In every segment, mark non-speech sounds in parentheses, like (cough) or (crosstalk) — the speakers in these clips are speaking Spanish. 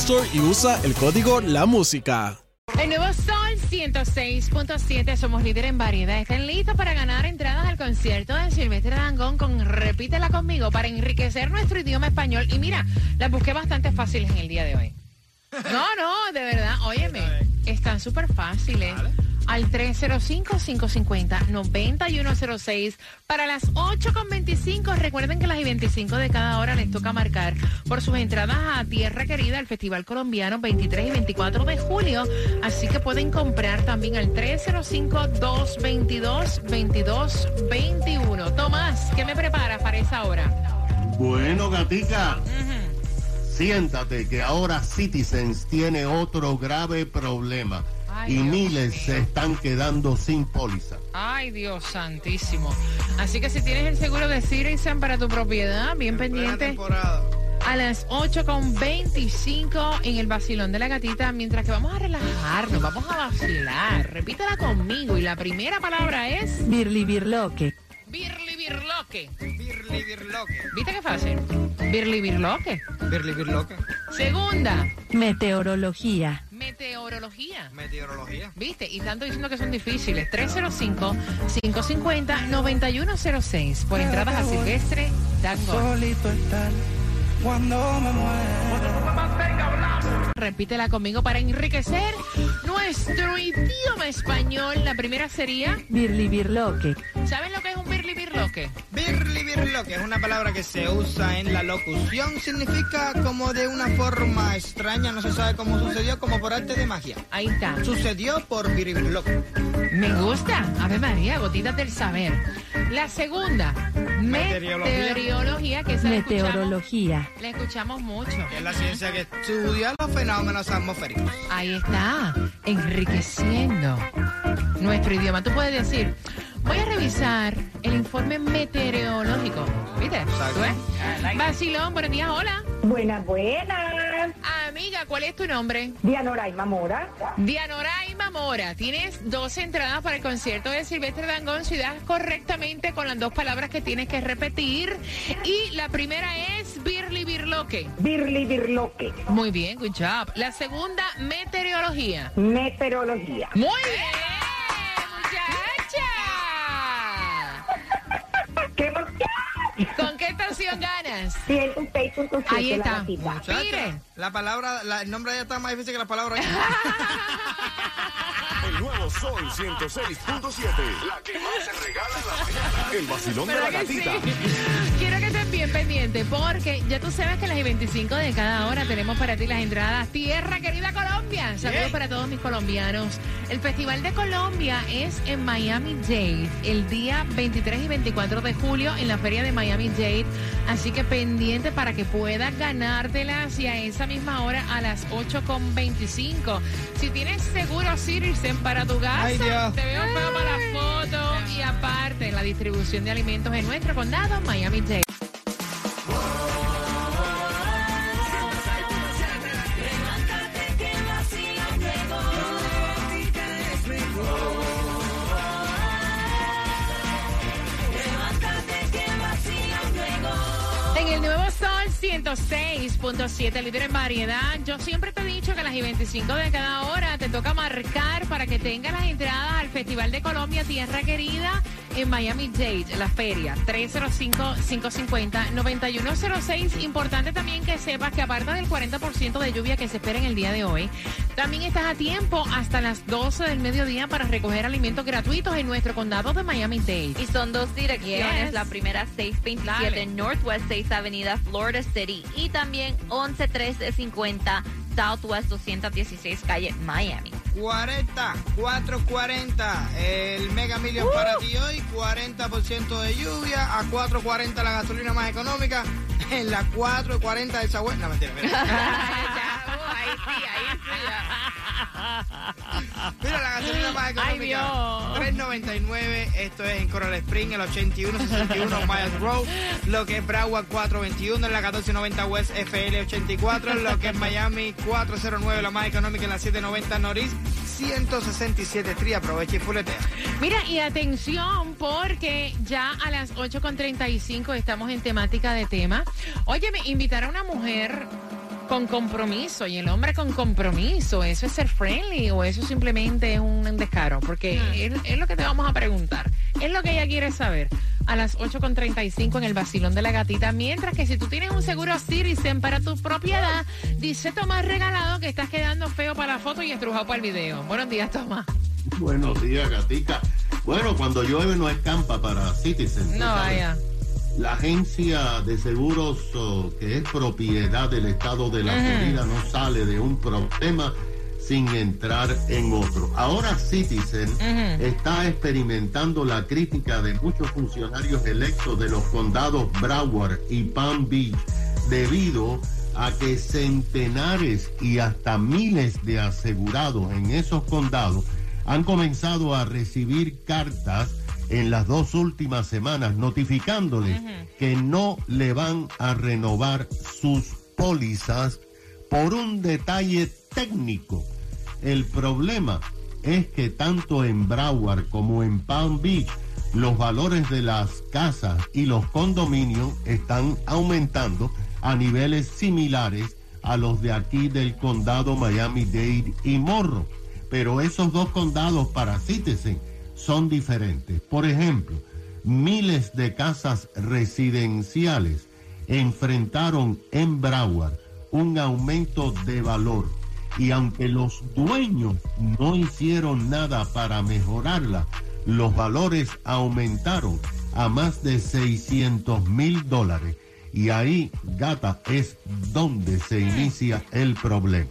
Store y usa el código La Música. El nuevo Sol 106.7, somos líder en variedad. ¿Están listos para ganar entradas al concierto de Silvestre Dangón con Repítela conmigo para enriquecer nuestro idioma español? Y mira, las busqué bastante fáciles en el día de hoy. No, no, de verdad, óyeme, están súper fáciles. Al 305-550-9106 para las 8.25. Recuerden que las 25 de cada hora les toca marcar por sus entradas a Tierra Querida, al Festival Colombiano 23 y 24 de julio. Así que pueden comprar también al 305-222-2221. Tomás, ¿qué me preparas para esa hora? Bueno, gatica, siéntate que ahora Citizens tiene otro grave problema Ay, y Dios miles mío. se están quedando sin póliza. Ay, Dios santísimo. Así que si tienes el seguro de Citizen para tu propiedad, bien pendiente. A las 8.25 en el vacilón de la gatita, mientras que vamos a relajarnos, vamos a vacilar. Repítela conmigo y la primera palabra es Birli Birloque. birli birloque. Birli Birloque. ¿Viste qué fácil? Birli birloque. Birli Birloque. Segunda, Meteorología. meteorología. Meteorología. ¿Viste? Y tanto diciendo que son difíciles. 305-550-9106 por entradas a Silvestre Dango. solito estar cuando me muera. Repítela conmigo para enriquecer nuestro idioma español. La primera sería, Birli Birloque. ¿saben lo que es un birli birloque? Birli Birloque es una palabra que se usa en la locución. Significa como de una forma extraña, no se sabe cómo sucedió, como por arte de magia. Ahí está. Sucedió por Birli Birloque. Me gusta. Ave María, gotitas del saber. La segunda, Meteorología. meteorología, que esa la escuchamos, Meteorología. la escuchamos mucho. Es la ciencia que estudia los fenómenos atmosféricos. Ahí está, enriqueciendo nuestro idioma. Tú puedes decir, voy a revisar el informe meteorológico. ¿Viste? Exacto. ¿Tú ves? Vacilón, buenos días, hola. Buenas, buenas. ¿Cuál es tu nombre? Dianoraima Mora. Dianoraima Mora. Tienes dos entradas para el concierto de Silvestre Dangón. Si das correctamente con las dos palabras que tienes que repetir. Y la primera es Birli Birloque. Birli Birloque. Muy bien, good job. La segunda, meteorología. Meteorología. Muy bien, ganas? 106.7 Ahí la está. gatita. Muchacha, Mire. la palabra, la- el nombre ya está más difícil que la palabra. (laughs) El nuevo Sol 106.7. La que más se regala en la mañana. El vacilón de la ¿Verdad que sí? gatita. Quiero que bien pendiente porque ya tú sabes que a las 25 de cada hora tenemos para ti las entradas Tierra Querida Colombia. Saludos para todos mis colombianos. El Festival de Colombia es en Miami Dade el día 23 y 24 de julio en la feria de Miami Dade. Así que pendiente para que puedas ganártelas y a esa misma hora a las 8.25. Si tienes seguro Citizen para tu casa, Ay, te veo feo para la foto y aparte la distribución de alimentos en nuestro condado, Miami-Dade. En 106.7, líder en variedad. Yo siempre te he dicho que a las y 25 de cada hora te toca marcar para que tengas las entradas al Festival de Colombia Tierra Querida en Miami Dade, la feria. 305-550-9106. Importante también que sepas que aparte del 40% de lluvia que se espera en el día de hoy, también estás a tiempo hasta las 12 del mediodía para recoger alimentos gratuitos en nuestro condado de Miami-Dade. Y son dos direcciones. Yes. La primera 627 Dale. Northwest 6 Avenida Florida City y también 11350 Southwest 216 Calle Miami. 40, 440, el Mega Million para ti hoy, 40% de lluvia, a 440 la gasolina más económica, (laughs) en la 440 del Sagüey. No, mentira, mira. (laughs) ahí sí, ahí (laughs) Mira la gasolina más económica. Dios. 3.99, esto es en Coral Spring, el 8161 (laughs) Miles Road, lo que es Broward 421, en la 1490 West FL 84, lo que es Miami 409, la más económica en la 790 Norris 167 Tri, aprovecha y fuletea. Mira, y atención, porque ya a las 8.35 estamos en temática de tema. Oye, me invitar a una mujer con compromiso y el hombre con compromiso, ¿eso es ser friendly o eso simplemente es un descaro? Porque es, es lo que te vamos a preguntar. Es lo que ella quiere saber. A las 8.35 en el vacilón de la gatita. Mientras que si tú tienes un seguro Citizen para tu propiedad, dice Tomás Regalado que estás quedando feo para la foto y estrujado para el video. Buenos días, Tomás. Buenos días, gatica. Bueno, cuando llueve no escampa para Citizen. No sabes. vaya. La agencia de seguros oh, que es propiedad del estado de la Florida no sale de un problema sin entrar en otro. Ahora Citizen está experimentando la crítica de muchos funcionarios electos de los condados Broward y Palm Beach debido a que centenares y hasta miles de asegurados en esos condados han comenzado a recibir cartas en las dos últimas semanas notificándoles que no le van a renovar sus pólizas por un detalle técnico. El problema es que tanto en Broward como en Palm Beach los valores de las casas y los condominios están aumentando a niveles similares a los de aquí del condado Miami-Dade y Morro. Pero esos dos condados para Citizen son diferentes. Por ejemplo, miles de casas residenciales enfrentaron en Broward un aumento de valor y aunque los dueños no hicieron nada para mejorarla, los valores aumentaron a más de 600 mil dólares. Y ahí, gata, es donde se inicia el problema.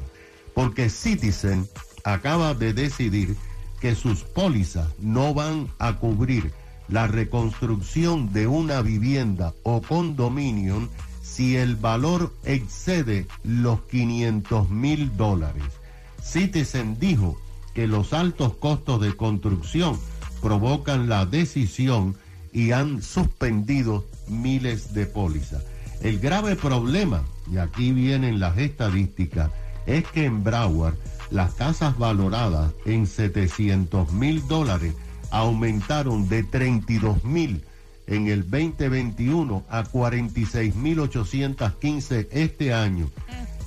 Porque Citizen acaba de decidir que sus pólizas no van a cubrir la reconstrucción de una vivienda o condominio si el valor excede los 500 mil dólares. Citizen dijo que los altos costos de construcción provocan la decisión y han suspendido miles de pólizas. El grave problema, y aquí vienen las estadísticas, es que en Broward las casas valoradas en 700 mil dólares aumentaron de 32 mil en el 2021 a 46.815 este año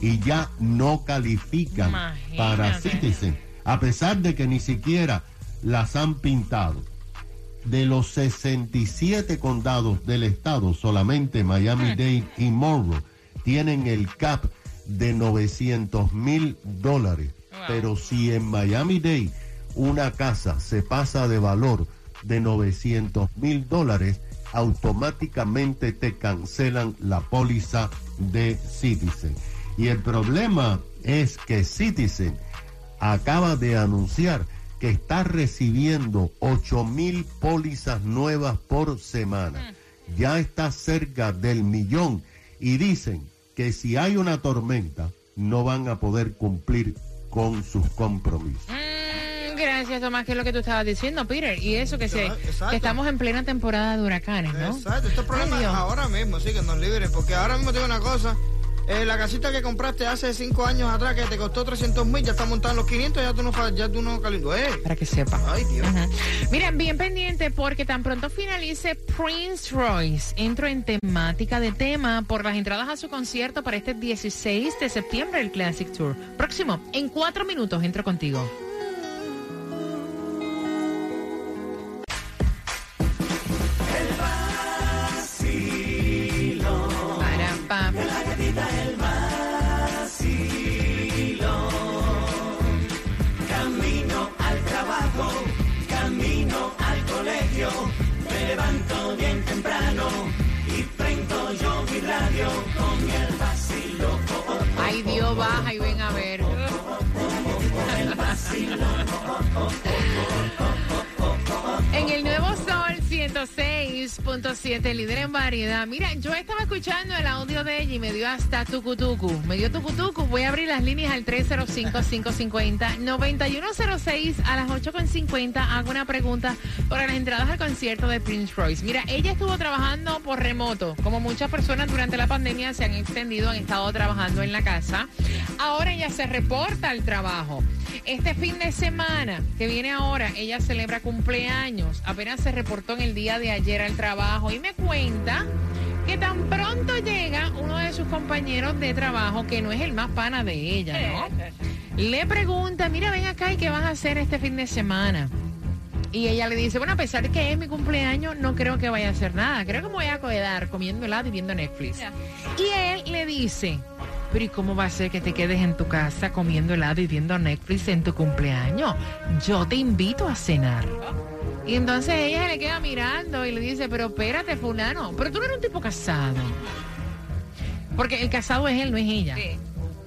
y ya no califican Imagínate. para Citizen, a pesar de que ni siquiera las han pintado. De los 67 condados del estado, solamente Miami-Dade y Monroe tienen el cap de 900 mil dólares. Pero si en Miami-Dade una casa se pasa de valor de 900 mil dólares, automáticamente te cancelan la póliza de Citizen. Y el problema es que Citizen acaba de anunciar que está recibiendo 8 mil pólizas nuevas por semana. Ya está cerca del millón y dicen que si hay una tormenta no van a poder cumplir con sus compromisos. Mm, gracias, Tomás, que es lo que tú estabas diciendo, Peter. Y eso que, se, que estamos en plena temporada de huracanes, ¿no? Exacto, estos Ay, problemas ahora mismo sí que nos liberen, porque ahora mismo tengo una cosa, eh, la casita que compraste hace cinco años atrás que te costó 300 mil, ya está montada en los 500, ya tú no, ya tú no calentó. Eh. Para que sepa. Ay, Dios. Miren, bien pendiente porque tan pronto finalice Prince Royce, entro en temática de tema por las entradas a su concierto para este 16 de septiembre, el Classic Tour. Próximo, en cuatro minutos entro contigo. En el nuevo Sol 106.7, líder en variedad. Mira, yo estaba escuchando el audio de ella y me dio hasta tucutucu. Me dio tucutucu. Voy a abrir las líneas al 305-550-9106 a las 8.50. Hago una pregunta para las entradas al concierto de Prince Royce. Mira, ella estuvo trabajando por remoto. Como muchas personas durante la pandemia se han extendido, han estado trabajando en la casa. Ahora ella se reporta al trabajo. Este fin de semana que viene ahora, ella celebra cumpleaños. Apenas se reportó en el día de ayer al trabajo y me cuenta que tan pronto llega uno de sus compañeros de trabajo, que no es el más pana de ella, ¿no? Le pregunta, mira, ven acá y qué vas a hacer este fin de semana. Y ella le dice, bueno, a pesar de que es mi cumpleaños, no creo que vaya a hacer nada. Creo que me voy a quedar comiendo helado y viendo Netflix. Y él le dice, pero ¿y cómo va a ser que te quedes en tu casa comiendo helado y viendo Netflix en tu cumpleaños? Yo te invito a cenar. Y entonces ella se le queda mirando y le dice, pero espérate, fulano, pero tú no eres un tipo casado. Porque el casado es él, no es ella. Sí.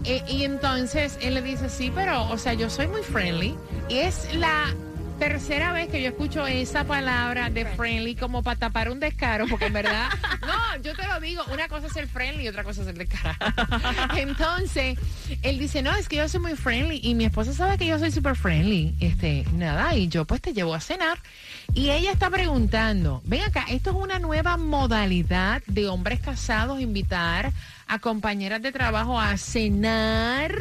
Eh, y entonces él le dice, sí, pero, o sea, yo soy muy friendly. Y es la tercera vez que yo escucho esa palabra de friendly como para tapar un descaro, porque en verdad, (laughs) no, yo te lo digo, una cosa es ser friendly y otra cosa es ser descarado. (laughs) Entonces, él dice, no, es que yo soy muy friendly y mi esposa sabe que yo soy súper friendly. Este, nada, y yo pues te llevo a cenar. Y ella está preguntando, ven acá, esto es una nueva modalidad de hombres casados invitar a compañeras de trabajo a cenar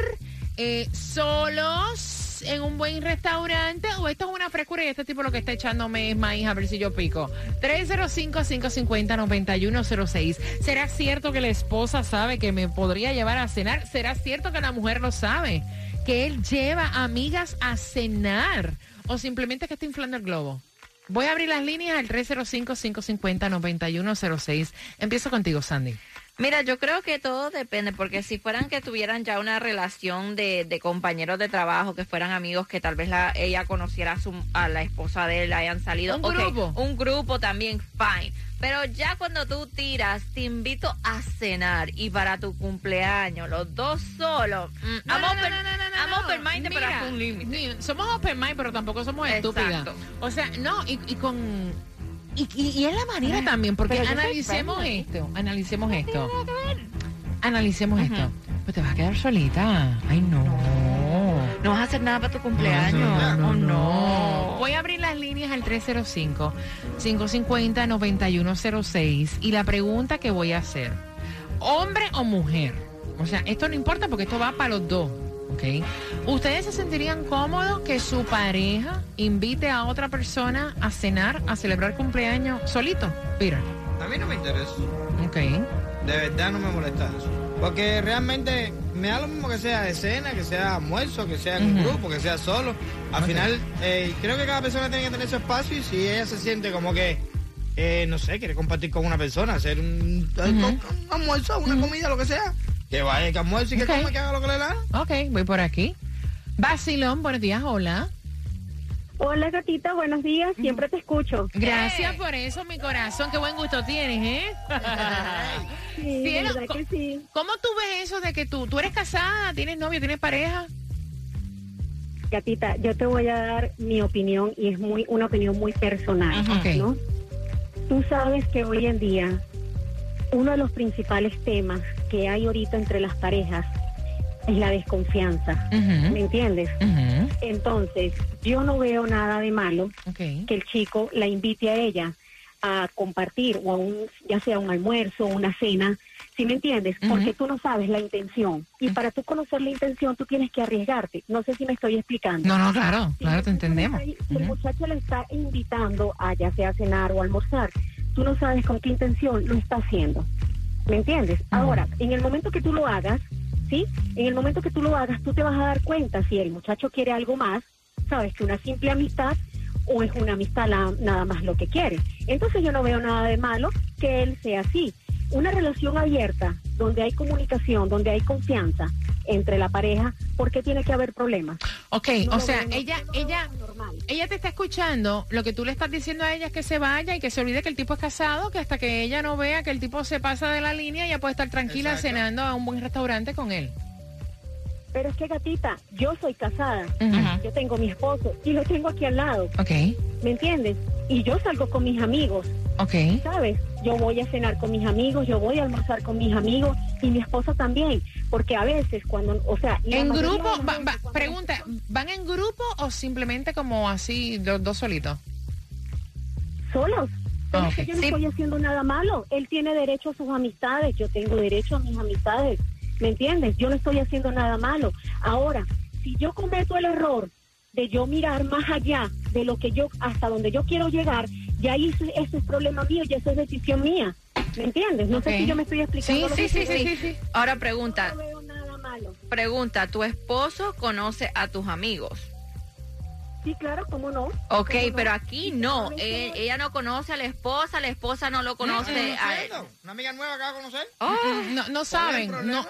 eh, solos en un buen restaurante o esto es una frescura y este tipo lo que está echándome es maíz a ver si yo pico. 305-550-9106. ¿Será cierto que la esposa sabe que me podría llevar a cenar? ¿Será cierto que la mujer lo sabe? Que él lleva amigas a cenar o simplemente que está inflando el globo. Voy a abrir las líneas al 305-550-9106. Empiezo contigo, Sandy. Mira, yo creo que todo depende, porque si fueran que tuvieran ya una relación de, de compañeros de trabajo, que fueran amigos, que tal vez la, ella conociera a, su, a la esposa de él, hayan salido. Un grupo. Un grupo también, fine. Pero ya cuando tú tiras, te invito a cenar y para tu cumpleaños, los dos solos. mm, No, no, open- no, no, no, no, I'm no. open pero hasta un límite. Somos open mind, pero tampoco somos estúpidas. O sea, no, y, y con... Y, y- y es la manera también, porque analicemos esto, analicemos esto. Analicemos esto. Pues te vas a quedar solita. Ay, no. No vas a hacer nada para tu cumpleaños. No, Oh, no. Voy a abrir las líneas al 305-550-9106 y la pregunta que voy a hacer, hombre o mujer, o sea, esto no importa porque esto va para los dos, ¿ok? ¿Ustedes se sentirían cómodos que su pareja invite a otra persona a cenar, a celebrar cumpleaños solito? Peter, A mí no me interesa. ¿ok? De verdad no me molesta eso. Porque realmente me da lo mismo que sea de cena, que sea almuerzo, que sea en un grupo, que sea solo. Al final, eh, creo que cada persona tiene que tener su espacio y si ella se siente como que, eh, no sé, quiere compartir con una persona, hacer un, un- un almuerzo, una comida, lo que sea, que vaya, que almuerce y que Ok. coma, que haga lo que le da. Ok, voy por aquí. Basilón, buenos días, hola. Hola, gatita, buenos días. Siempre te escucho. Gracias por eso, mi corazón. Qué buen gusto tienes, ¿eh? (laughs) Sí, Cielo, que sí. ¿Cómo tú ves eso de que tú, tú eres casada, tienes novio, tienes pareja? Gatita, yo te voy a dar mi opinión y es muy una opinión muy personal, Ajá. Ok. ¿no? Tú sabes que hoy en día uno de los principales temas que hay ahorita entre las parejas es la desconfianza. ¿Me entiendes? Entonces, yo no veo nada de malo que el chico la invite a ella a compartir o a un, ya sea un almuerzo, una cena, ¿sí me entiendes? Porque tú no sabes la intención. Y para tú conocer la intención, tú tienes que arriesgarte. No sé si me estoy explicando. No, no, claro, claro, te entendemos. El muchacho le está invitando a ya sea cenar o almorzar, tú no sabes con qué intención lo está haciendo. ¿Me entiendes? Ahora, en el momento que tú lo hagas, ¿sí? En el momento que tú lo hagas, tú te vas a dar cuenta si el muchacho quiere algo más, ¿sabes? Que una simple amistad o es una amistad la- nada más lo que quiere. Entonces yo no veo nada de malo que él sea así. Una relación abierta, donde hay comunicación, donde hay confianza entre la pareja, ¿por qué tiene que haber problemas? Ok, No o sea, ella, no ella, normal. ella te está escuchando, lo que tú le estás diciendo a ella es que se vaya y que se olvide que el tipo es casado, que hasta que ella no vea que el tipo se pasa de la línea, ella puede estar tranquila Exacto. cenando a un buen restaurante con él. Pero es que gatita, yo soy casada, yo tengo mi esposo y lo tengo aquí al lado, Ok, ¿me entiendes? Y yo salgo con mis amigos, ok. ¿sabes? Yo voy a cenar con mis amigos, yo voy a almorzar con mis amigos y mi esposa también, porque a veces cuando, o sea, En grupo, va- pregunta, ¿van en grupo o simplemente como así, los dos solitos? solos. Pero Ah, es que ok. yo no Sí. estoy haciendo nada malo. Él tiene derecho a sus amistades, yo tengo derecho a mis amistades. ¿Me entiendes? Yo no estoy haciendo nada malo. Ahora, si yo cometo el error de yo mirar más allá de lo que yo, hasta donde yo quiero llegar, ya ahí ese, ese es problema mío, ya eso es decisión mía. ¿Me entiendes? No Ok. sé si yo me estoy explicando. Sí, lo sí, que sí, sí, sí, sí. Ahora No pregunta, veo nada malo. pregunta, ¿tu esposo conoce a tus amigos? Sí, claro, ¿cómo no? Ok, ¿Cómo no? pero aquí no. Eh, ella no conoce a la esposa, la esposa no lo conoce a él. Una amiga nueva que va a conocer. Oh, No, no saben, no,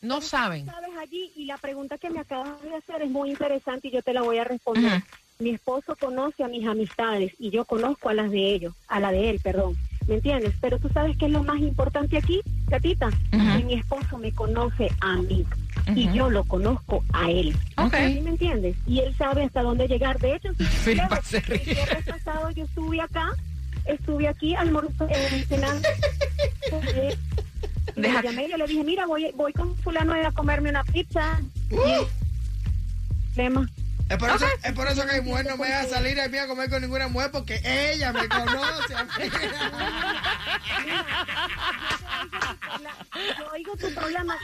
no saben. sabes allí y la pregunta que me acabas de hacer es muy interesante y yo te la voy a responder. Ujú. Mi esposo conoce a mis amistades y yo conozco a las de ellos, a la de él, perdón. ¿Me entiendes? Pero tú sabes qué es lo más importante aquí, Gatita, Ujú. que mi esposo me conoce a mí y yo lo conozco a él. Ok. ¿Sí me entiendes? Y él sabe hasta dónde llegar. De hecho, si (laughs) el viernes pasado yo estuve acá, estuve aquí almorzando, eh, cenando. (laughs) Eh, Deja- llamé, yo le dije, mira, voy, voy con fulano a comerme una pizza. Y él, Tema. Es por, eso, es por eso que mi mujer no me deja salir a mí a comer con ninguna mujer porque ella me conoce. (laughs) Yo oigo tu programa,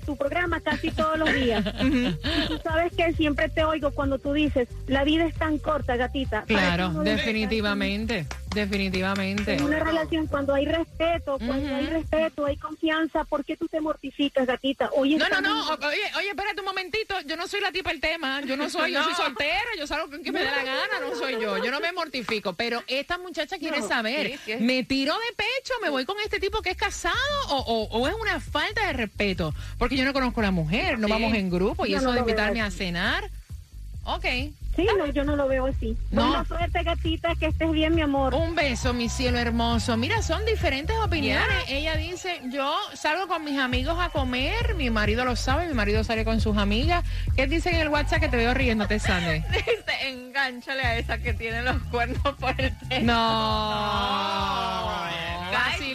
tu, tu programa casi todos los días. Y tú sabes que siempre te oigo cuando tú dices, la vida es tan corta, gatita. Claro, definitivamente, definitivamente. En una relación, cuando hay respeto, cuando Ujú. hay respeto, hay confianza, ¿por qué tú te mortificas, gatita? Hoy No, no, no, oye, oye, espérate un momentito, yo no soy la tipa del tema, yo no soy, yo (laughs) soy soltera, yo salgo con quien me dé la gana, no soy yo, yo no me mortifico, pero esta muchacha quiere No, saber, sí, sí. ¿me tiro de pecho, me voy con este tipo que es casado o, o- o es una falta de respeto? Porque yo no conozco a la mujer, no vamos en grupo y Yo eso no de invitarme a cenar, ok. Sí, no, yo no lo veo así. No. Buena suerte, gatita, que estés bien, mi amor. Un beso, mi cielo hermoso. Mira, son diferentes opiniones. Ella dice, yo salgo con mis amigos a comer, mi marido lo sabe, mi marido sale con sus amigas. ¿Qué dice en el WhatsApp que te veo riéndote, Sandy? (laughs) dice, engánchale a esa que tiene los cuernos por el pelo. No. Se Vacilón.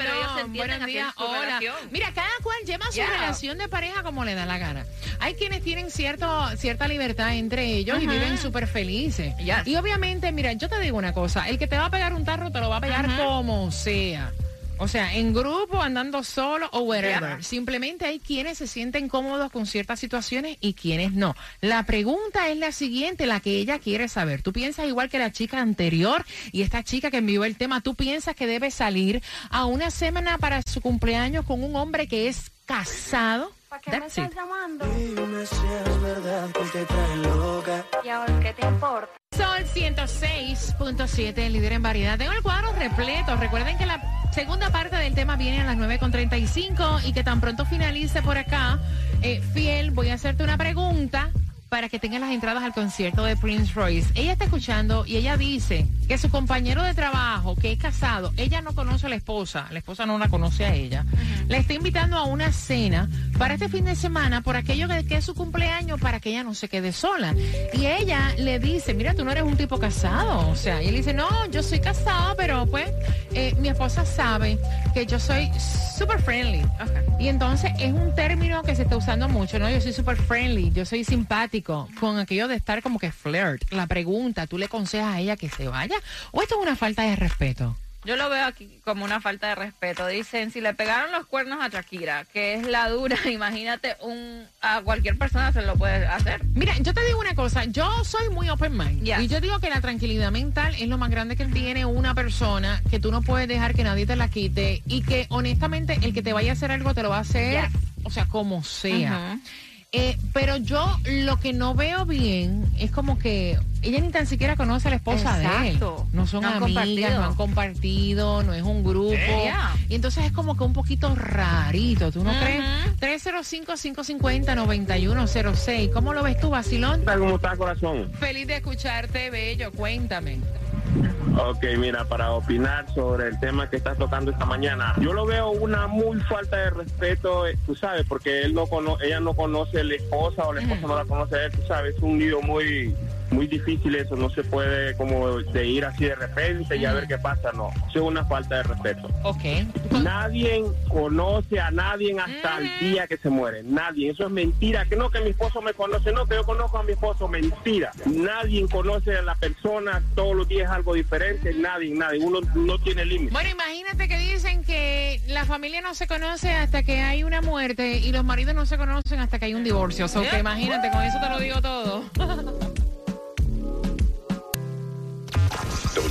Entienden días. su Hola. relación. Mira, cada cual lleva su relación de pareja como le da la gana. Hay quienes tienen cierto, cierta libertad entre ellos y viven súper felices. Yes. Y obviamente, mira, yo te digo una cosa, el que te va a pegar un tarro te lo va a pegar como sea. O sea, en grupo, andando solo o whatever. Yeah. Simplemente hay quienes se sienten cómodos con ciertas situaciones y quienes no. La pregunta es la siguiente, la que ella quiere saber. ¿Tú piensas igual que la chica anterior y esta chica que envió el tema? ¿Tú piensas que debe salir a una semana para su cumpleaños con un hombre que es casado? That's it. llamando? Dime si es verdad que te trae loca. ¿Y ahora qué te importa? Sol 106.7, líder en variedad. Tengo el cuadro repleto. Recuerden que la segunda parte del tema viene a las 9.35 y que tan pronto finalice por acá, eh, fiel, voy a hacerte una pregunta para que tengan las entradas al concierto de Prince Royce. Ella está escuchando y ella dice que su compañero de trabajo, que es casado, ella no conoce a la esposa, la esposa no la conoce a ella, le está invitando a una cena para este fin de semana por aquello que, que es su cumpleaños para que ella no se quede sola. Y ella le dice, mira, tú no eres un tipo casado. O sea, y él dice, no, yo soy casado, pero pues eh, mi esposa sabe que yo soy super friendly. Y entonces es un término que se está usando mucho, ¿no? Yo soy super friendly, yo soy simpático, con aquello de estar como que flirt. La pregunta, ¿tú le aconsejas a ella que se vaya? ¿O esto es una falta de respeto? Yo lo veo aquí como una falta de respeto. Dicen, si le pegaron los cuernos a Shakira, que es la dura, (laughs) imagínate, un a cualquier persona se lo puede hacer. Mira, yo te digo una cosa, yo soy muy open mind. Y yo digo que la tranquilidad mental es lo más grande que tiene una persona, que tú no puedes dejar que nadie te la quite y que honestamente el que te vaya a hacer algo te lo va a hacer, Yes. o sea, como sea. Eh, pero yo lo que no veo bien es como que ella ni tan siquiera conoce a la esposa de él. No son No amigas, compartido. no han compartido, no es un grupo. Yeah. Y entonces es como que un poquito rarito, ¿tú no Ujú. crees? 305-550-9106. ¿Cómo lo ves tú, Basilón? ¿Cómo está, corazón? Feliz de escucharte, Bello. Cuéntame. Ok, mira, para opinar sobre el tema que estás tocando esta mañana, yo lo veo una muy falta de respeto, eh, tú sabes, porque él no cono ella no conoce a la esposa o la esposa no la conoce a él, tú sabes, es un lío muy muy difícil eso, no se puede como de ir así de repente y a ver qué pasa, no, eso es una falta de respeto. Ok. Nadie conoce a nadie hasta el día que se muere. Nadie. Eso es mentira. Que no, que mi esposo me conoce. No, que yo conozco a mi esposo. Mentira. Nadie conoce a la persona. Todos los días es algo diferente. Nadie, nadie. Uno no tiene límite. Bueno, imagínate que dicen que la familia no se conoce hasta que hay una muerte y los maridos no se conocen hasta que hay un divorcio. O sea, que imagínate, con eso te lo digo todo. (laughs)